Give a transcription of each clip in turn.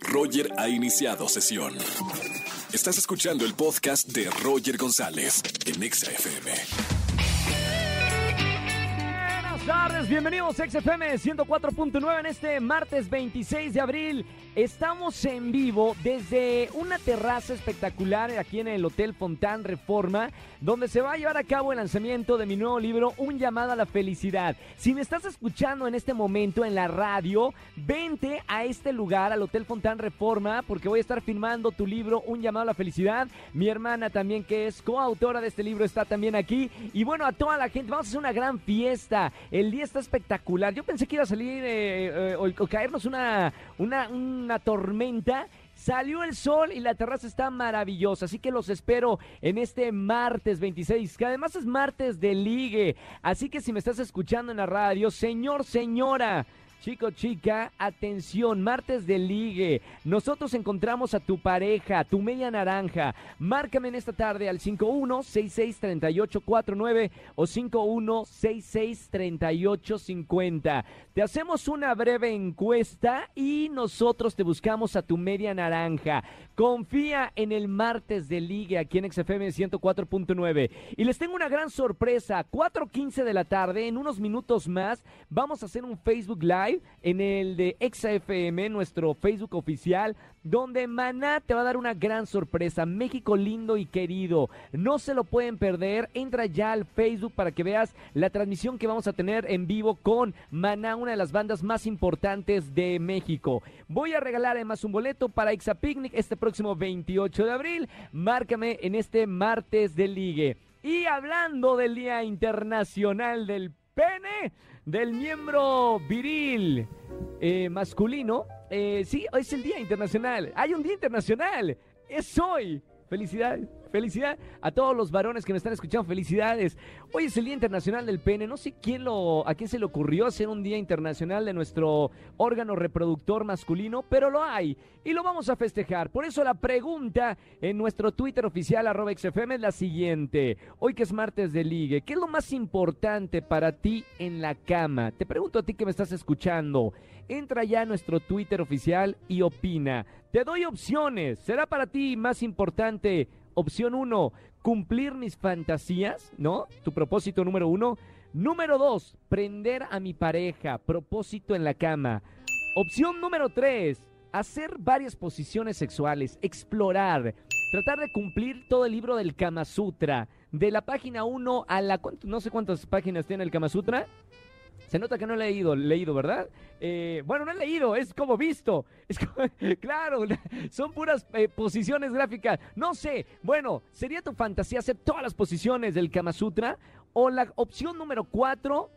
Roger ha iniciado sesión. Estás escuchando el podcast de Roger González en Exa FM. Buenas tardes, bienvenidos a XFM 104.9 en este martes 26 de abril. Estamos en vivo desde una terraza espectacular aquí en el Hotel Fontán Reforma, donde se va a llevar a cabo el lanzamiento de mi nuevo libro, Un llamado a la felicidad. Si me estás escuchando en este momento en la radio, vente a este lugar, al Hotel Fontán Reforma, porque voy a estar filmando tu libro, Un llamado a la felicidad. Mi hermana también, que es coautora de este libro, está también aquí. Y bueno, a toda la gente, vamos a hacer una gran fiesta. El día está espectacular. Yo pensé que iba a salir eh, eh, o, o caernos una, una, una tormenta. Salió el sol y la terraza está maravillosa, así que los espero en este martes 26, que además es martes de ligue. Así que si me estás escuchando en la radio, señor, señora, Chico, chica, atención, martes de ligue. Nosotros encontramos a tu pareja, tu media naranja. Márcame en esta tarde al 51663849 o 51663850. Te hacemos una breve encuesta y nosotros te buscamos a tu media naranja. Confía en el martes de ligue aquí en XFM 104.9. Y les tengo una gran sorpresa. 4.15 de la tarde, en unos minutos más, vamos a hacer un Facebook Live en el de XFM, nuestro Facebook oficial, donde Maná te va a dar una gran sorpresa. México lindo y querido. No se lo pueden perder. Entra ya al Facebook para que veas la transmisión que vamos a tener en vivo con Maná, una de las bandas más importantes de México. Voy a regalar además un boleto para Ixa Picnic este próximo 28 de abril. Márcame en este martes de ligue. Y hablando del Día Internacional del Pene, del miembro viril eh, masculino, eh, sí, hoy es el Día Internacional. Hay un Día Internacional. Es hoy. Felicidades. Felicidad a todos los varones que me están escuchando. Felicidades. Hoy es el Día Internacional del Pene. No sé quién lo, a quién se le ocurrió hacer un Día Internacional de nuestro órgano reproductor masculino, pero lo hay y lo vamos a festejar. Por eso la pregunta en nuestro Twitter oficial arroba XFM es la siguiente. Hoy que es martes de ligue, ¿qué es lo más importante para ti en la cama? Te pregunto a ti que me estás escuchando. Entra ya a nuestro Twitter oficial y opina. Te doy opciones. ¿Será para ti más importante Opción 1, cumplir mis fantasías, ¿no? Tu propósito número uno. Número 2, prender a mi pareja, propósito en la cama. Opción número 3, hacer varias posiciones sexuales, explorar, tratar de cumplir todo el libro del Kama Sutra. De la página 1 a la... No sé cuántas páginas tiene el Kama Sutra. Se nota que no he leído, leído, ¿verdad? Eh, bueno, no he leído, es como visto. Es claro, son puras eh, posiciones gráficas. No sé, bueno, ¿sería tu fantasía hacer todas las posiciones del Kama Sutra? O la opción número cuatro,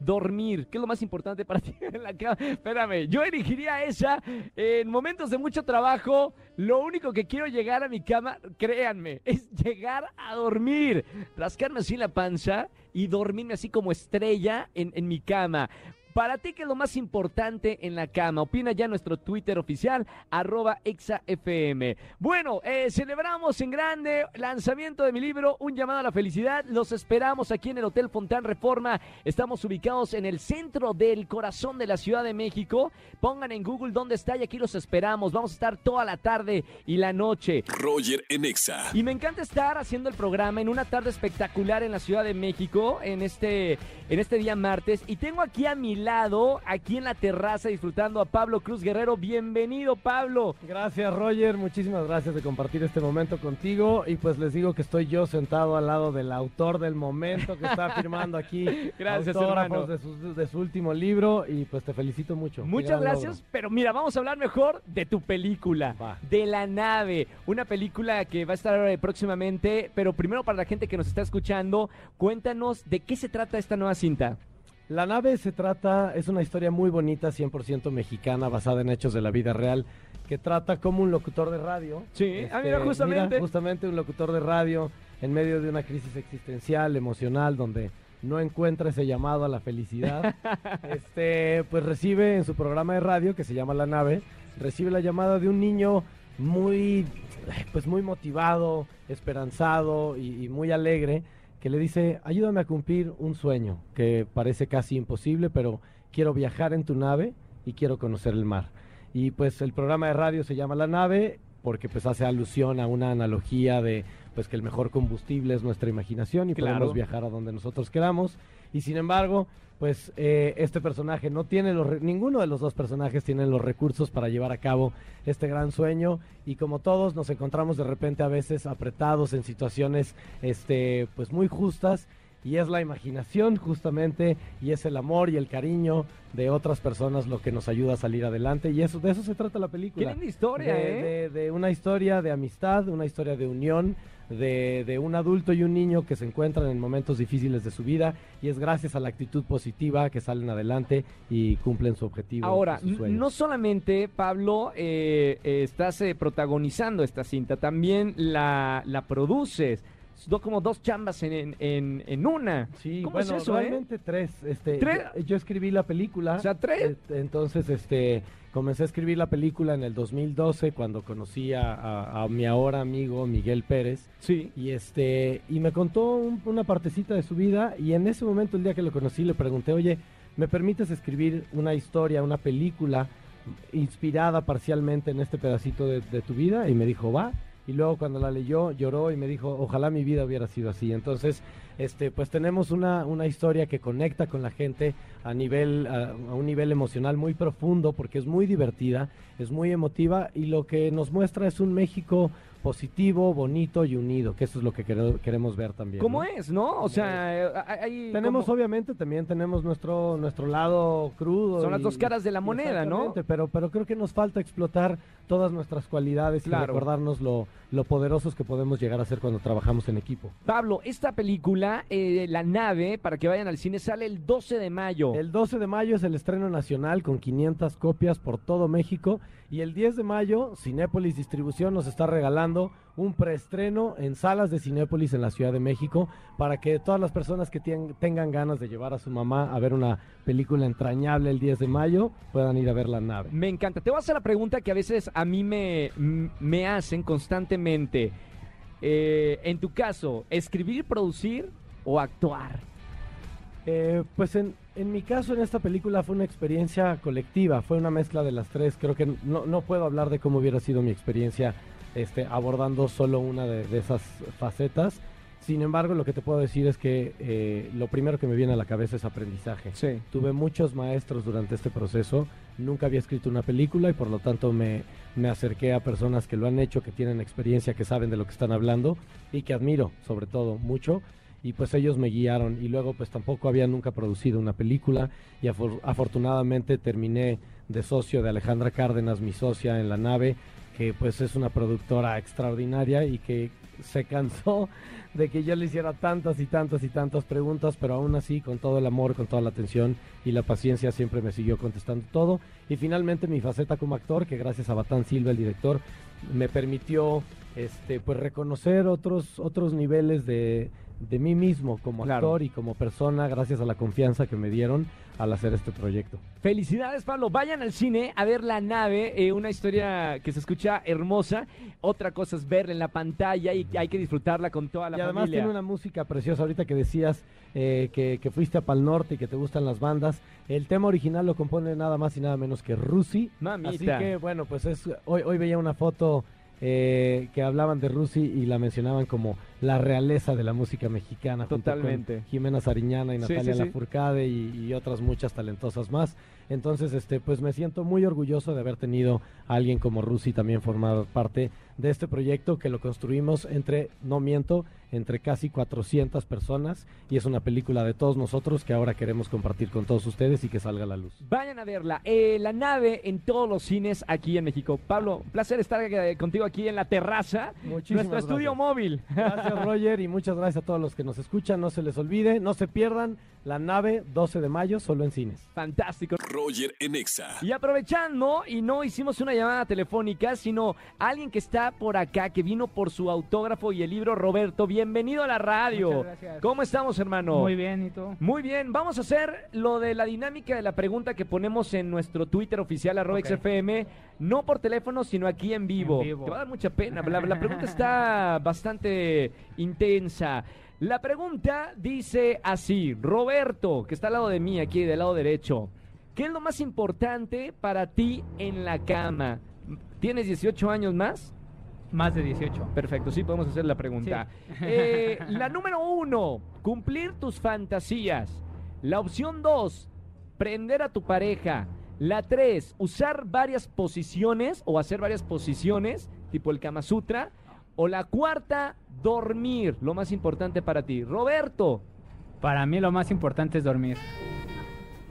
dormir. ¿Qué es lo más importante para ti en la cama? Espérame, yo elegiría esa en momentos de mucho trabajo. Lo único que quiero llegar a mi cama, créanme, es llegar a dormir. Rascarme así la panza y dormirme así como estrella en, en mi cama. Para ti, ¿qué es lo más importante en la cama? Opina ya nuestro Twitter oficial, arroba exafm. Bueno, eh, celebramos en grande lanzamiento de mi libro, Un llamado a la felicidad. Los esperamos aquí en el Hotel Fontán Reforma. Estamos ubicados en el centro del corazón de la Ciudad de México. Pongan en Google dónde está y aquí los esperamos. Vamos a estar toda la tarde y la noche. Roger en Exa. Y me encanta estar haciendo el programa en una tarde espectacular en la Ciudad de México, en este, en este día martes. Y tengo aquí a mi lado, aquí en la terraza, disfrutando a Pablo Cruz Guerrero. Bienvenido, Pablo. Gracias, Roger. Muchísimas gracias de compartir este momento contigo. Y pues les digo que estoy yo sentado al lado del autor del momento que está firmando aquí Gracias, autógrafos hermano. de su, de su último libro. Y pues te felicito mucho. Muchas gracias, logro. pero mira, vamos a hablar mejor de tu película, Va. de La Nave, una película que va a estar próximamente, pero primero para la gente que nos está escuchando, cuéntanos de qué se trata esta nueva cinta. La nave se trata, es una historia muy bonita, 100% mexicana, basada en hechos de la vida real, que trata como un locutor de radio. Sí, ah, mira, justamente. mira, justamente un locutor de radio en medio de una crisis existencial, emocional, donde no encuentra ese llamado a la felicidad. este, pues recibe en su programa de radio, que se llama La Nave, recibe la llamada de un niño muy, pues muy motivado, esperanzado y, y muy alegre, que le dice, ayúdame a cumplir un sueño que parece casi imposible, pero quiero viajar en tu nave y quiero conocer el mar. Y pues el programa de radio se llama La Nave porque pues hace alusión a una analogía de pues que el mejor combustible es nuestra imaginación y Claro. podemos viajar a donde nosotros queramos. Y sin embargo, pues eh, este personaje no tiene los re- ninguno de los dos personajes tiene los recursos para llevar a cabo este gran sueño. Y como todos nos encontramos de repente a veces apretados en situaciones este pues muy justas. Y es la imaginación justamente y es el amor y el cariño de otras personas lo que nos ayuda a salir adelante. Y eso de eso se trata la película. Linda historia, de, ¿eh? de- de una historia de amistad, una historia de unión, de, de un adulto y un niño que se encuentran en momentos difíciles de su vida y es gracias a la actitud positiva que salen adelante y cumplen su objetivo. Ahora, no solamente, Pablo, eh, eh, estás eh, protagonizando esta cinta, también la, la produces. Do- como dos chambas en, en, en- una. Sí, ¿Cómo bueno, es eso, eh? realmente tres. Este, ¿Tres? Yo, yo escribí la película. O sea, tres. eh, Entonces, este, comencé a escribir la película en el 2012 cuando conocí a, a- a mi ahora amigo Miguel Pérez. Sí. Y este, y me contó un- una partecita de su vida y en ese momento, el día que lo conocí, le pregunté, oye, ¿me permites escribir una historia, una película inspirada parcialmente en este pedacito de, de tu vida? Y me dijo, va. Y luego cuando la leyó, lloró y me dijo, ojalá mi vida hubiera sido así. Entonces, este, pues tenemos una, una historia que conecta con la gente a nivel, a, a un nivel emocional muy profundo, porque es muy divertida, es muy emotiva, y lo que nos muestra es un México positivo, bonito y unido, que eso es lo que quere- queremos ver también. ¿Cómo ¿no? es, no? O sea, eh, hay- hay Tenemos obviamente también tenemos nuestro nuestro lado crudo. Son las dos caras de la moneda, ¿no? Pero, pero creo que nos falta explotar todas nuestras cualidades Claro. y recordarnos lo, lo poderosos que podemos llegar a ser cuando trabajamos en equipo. Pablo, esta película, eh, La Nave, para que vayan al cine, sale el 12 de mayo. El 12 de mayo es el estreno nacional con 500 copias por todo México y el 10 de mayo Cinépolis Distribución nos está regalando un preestreno en salas de Cinépolis en la Ciudad de México para que todas las personas que tengan ganas de llevar a su mamá a ver una película entrañable el 10 de mayo puedan ir a ver La Nave. Me encanta. Te voy a hacer la pregunta que a veces a mí me, me hacen constantemente. Eh, en tu caso, ¿escribir, producir o actuar? Eh, pues en, en mi caso en esta película fue una experiencia colectiva, fue una mezcla de las tres. Creo que no, no puedo hablar de cómo hubiera sido mi experiencia este, abordando solo una de, de esas facetas. Sin embargo, lo que te puedo decir es que eh, lo primero que me viene a la cabeza es aprendizaje. Sí. Tuve muchos maestros durante este proceso, nunca había escrito una película y por lo tanto me, me acerqué a personas que lo han hecho, que tienen experiencia, que saben de lo que están hablando y que admiro sobre todo mucho. Y pues ellos me guiaron. Y luego pues tampoco había nunca producido una película. Y afor- afortunadamente terminé de socio de Alejandra Cárdenas, mi socia en la nave, que pues es una productora extraordinaria y que se cansó de que yo le hiciera tantas y tantas y tantas preguntas, pero aún así con todo el amor, con toda la atención y la paciencia siempre me siguió contestando todo. Y finalmente mi faceta como actor, que gracias a Batán Silva, el director, me permitió este pues reconocer otros otros niveles de, de mí mismo como Claro. actor y como persona gracias a la confianza que me dieron al hacer este proyecto. Felicidades, Pablo. Vayan al cine a ver La Nave, eh, una historia que se escucha hermosa. Otra cosa es verla en la pantalla y hay que disfrutarla con toda la y además familia. tiene una música preciosa. Ahorita que decías eh, que, que fuiste a Pal Norte y que te gustan las bandas, el tema original lo compone nada más y nada menos que Rusi. Mamita. Así que bueno, pues es hoy, hoy veía una foto eh, que hablaban de Rusi y la mencionaban como la realeza de la música mexicana. junto con Totalmente. Jimena Sariñana y Sí, Natalia sí, sí. Lafourcade y, y otras muchas talentosas más. Entonces, este, pues me siento muy orgulloso de haber tenido a alguien como Rusi también formar parte de este proyecto que lo construimos entre, no miento, entre casi 400 personas y es una película de todos nosotros que ahora queremos compartir con todos ustedes y que salga a la luz. Vayan a verla. Eh, la nave en todos los cines aquí en México. Pablo, placer estar eh, contigo aquí en la terraza. Muchísimas nuestro estudio móvil. Gracias Roger y muchas gracias a todos los que nos escuchan. No se les olvide, no se pierdan la nave 12 de mayo solo en cines. Fantástico. Roger en Exa. Y aprovechando, y no hicimos una llamada telefónica, sino alguien que está por acá, que vino por su autógrafo y el libro, Roberto. Bienvenido a la radio. Muchas gracias. ¿Cómo estamos, hermano? Muy bien, ¿y tú? Muy bien, vamos a hacer lo de la dinámica de la pregunta que ponemos en nuestro Twitter oficial, arroba Ok. XFM, no por teléfono, sino aquí en vivo. En vivo. Te va a dar mucha pena, la, la pregunta está bastante intensa. La pregunta dice así, Roberto, que está al lado de mí, aquí del lado derecho, ¿Qué es lo más importante para ti en la cama? ¿Tienes 18 años más? Más de 18. Perfecto, sí podemos hacer la pregunta. Eh, la número uno, cumplir tus fantasías. La opción dos, prender a tu pareja. La tres, usar varias posiciones o hacer varias posiciones, tipo el Kama Sutra. O la cuarta, dormir, lo más importante para ti. Roberto. Para mí lo más importante es dormir.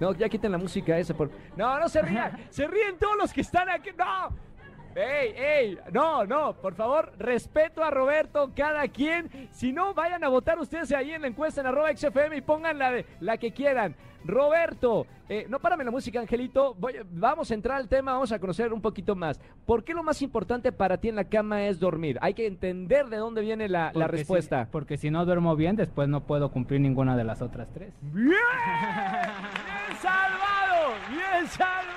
No, ya quiten la música esa. Por... No, no se rían. se ríen todos los que están aquí. No. ¡Ey, ey! No, no, por favor, respeto a Roberto, cada quien. Si no, vayan a votar ustedes ahí en la encuesta en arroba XFM y pongan la, de, la que quieran. Roberto, eh, no párame la música, Angelito. vamos a entrar al tema, vamos a conocer un poquito más. ¿Por qué lo más importante para ti en la cama es dormir? Hay que entender de dónde viene la, la respuesta. porque si no duermo bien, después no puedo cumplir ninguna de las otras tres. ¡Bien! ¡Bien salvado! ¡Bien salvado!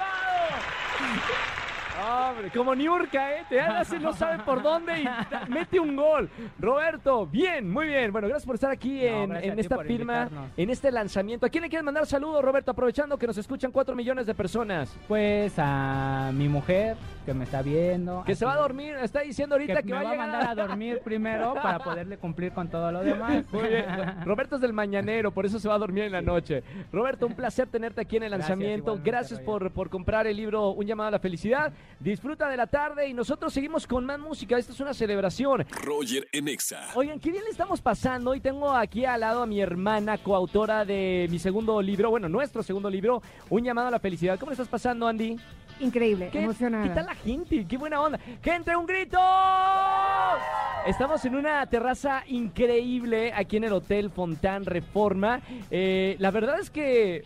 Hombre, como Niurka, ¿eh? Te hace no sabe por dónde y mete un gol. Roberto, bien, muy bien. Bueno, gracias por estar aquí en, esta firma, en este lanzamiento. ¿A quién le quieres mandar saludos, Roberto? Aprovechando que nos escuchan cuatro millones de personas. Pues a mi mujer, que me está viendo. Que se va a dormir, está diciendo ahorita que, me va, a mandar a dormir primero para poderle cumplir con todo lo demás. Muy bien. Roberto es del mañanero, por eso se va a dormir en la noche. Roberto, un placer tenerte aquí en el lanzamiento. Gracias, por, por comprar el libro Un llamado a la felicidad. Disfruta de la tarde y nosotros seguimos con más música. Esta es una celebración. Roger Enexa. Oigan, qué bien le estamos pasando. Y tengo aquí al lado a mi hermana, coautora de mi segundo libro, bueno, nuestro segundo libro, Un llamado a la felicidad. ¿Cómo le estás pasando, Andy? Increíble, ¿Qué, emocionada. ¿Qué tal la gente? ¡Qué buena onda! ¡Gente, un grito! Estamos en una terraza increíble aquí en el Hotel Fontán Reforma. Eh, la verdad es que eh,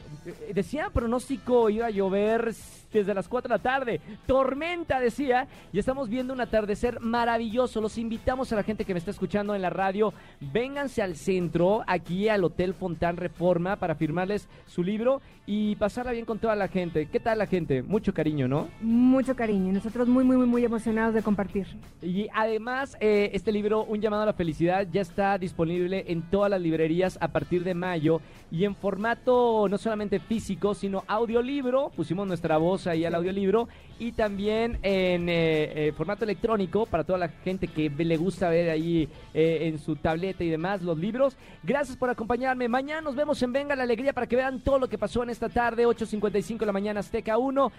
decía pronóstico iba a llover desde las 4 de la tarde. Tormenta, decía. Y estamos viendo un atardecer maravilloso. Los invitamos a la gente que me está escuchando en la radio. Vénganse al centro, aquí al Hotel Fontán Reforma, para firmarles su libro y pasarla bien con toda la gente. ¿Qué tal la gente? Mucho cariño, ¿no? Mucho cariño. Nosotros muy, muy, muy, muy emocionados de compartir. Y además, eh, este libro, Un llamado a la felicidad, ya está disponible en todas las librerías a partir de mayo y en formato no solamente físico, sino audiolibro. Pusimos nuestra voz ahí al audiolibro y también en eh, eh, formato electrónico para toda la gente que le gusta ver ahí eh, en su tableta y demás los libros. Gracias por acompañarme. Mañana nos vemos en Venga la Alegría para que vean todo lo que pasó en esta tarde, 8.55 de la mañana Azteca 1.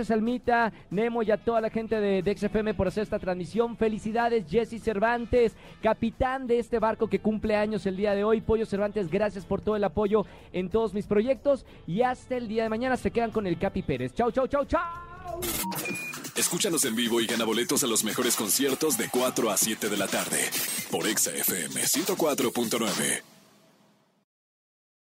Gracias Almita, Nemo y a toda la gente de, XFM por hacer esta transmisión. Felicidades Jesse Cervantes, capitán de este barco que cumple años el día de hoy. Pollo Cervantes, gracias por todo el apoyo en todos mis proyectos y hasta el día de mañana se quedan con el Capi Pérez. Chau, chau, chau, chau. Escúchanos en vivo y gana boletos a los mejores conciertos de 4 a 7 de la tarde por Exa FM 104.9.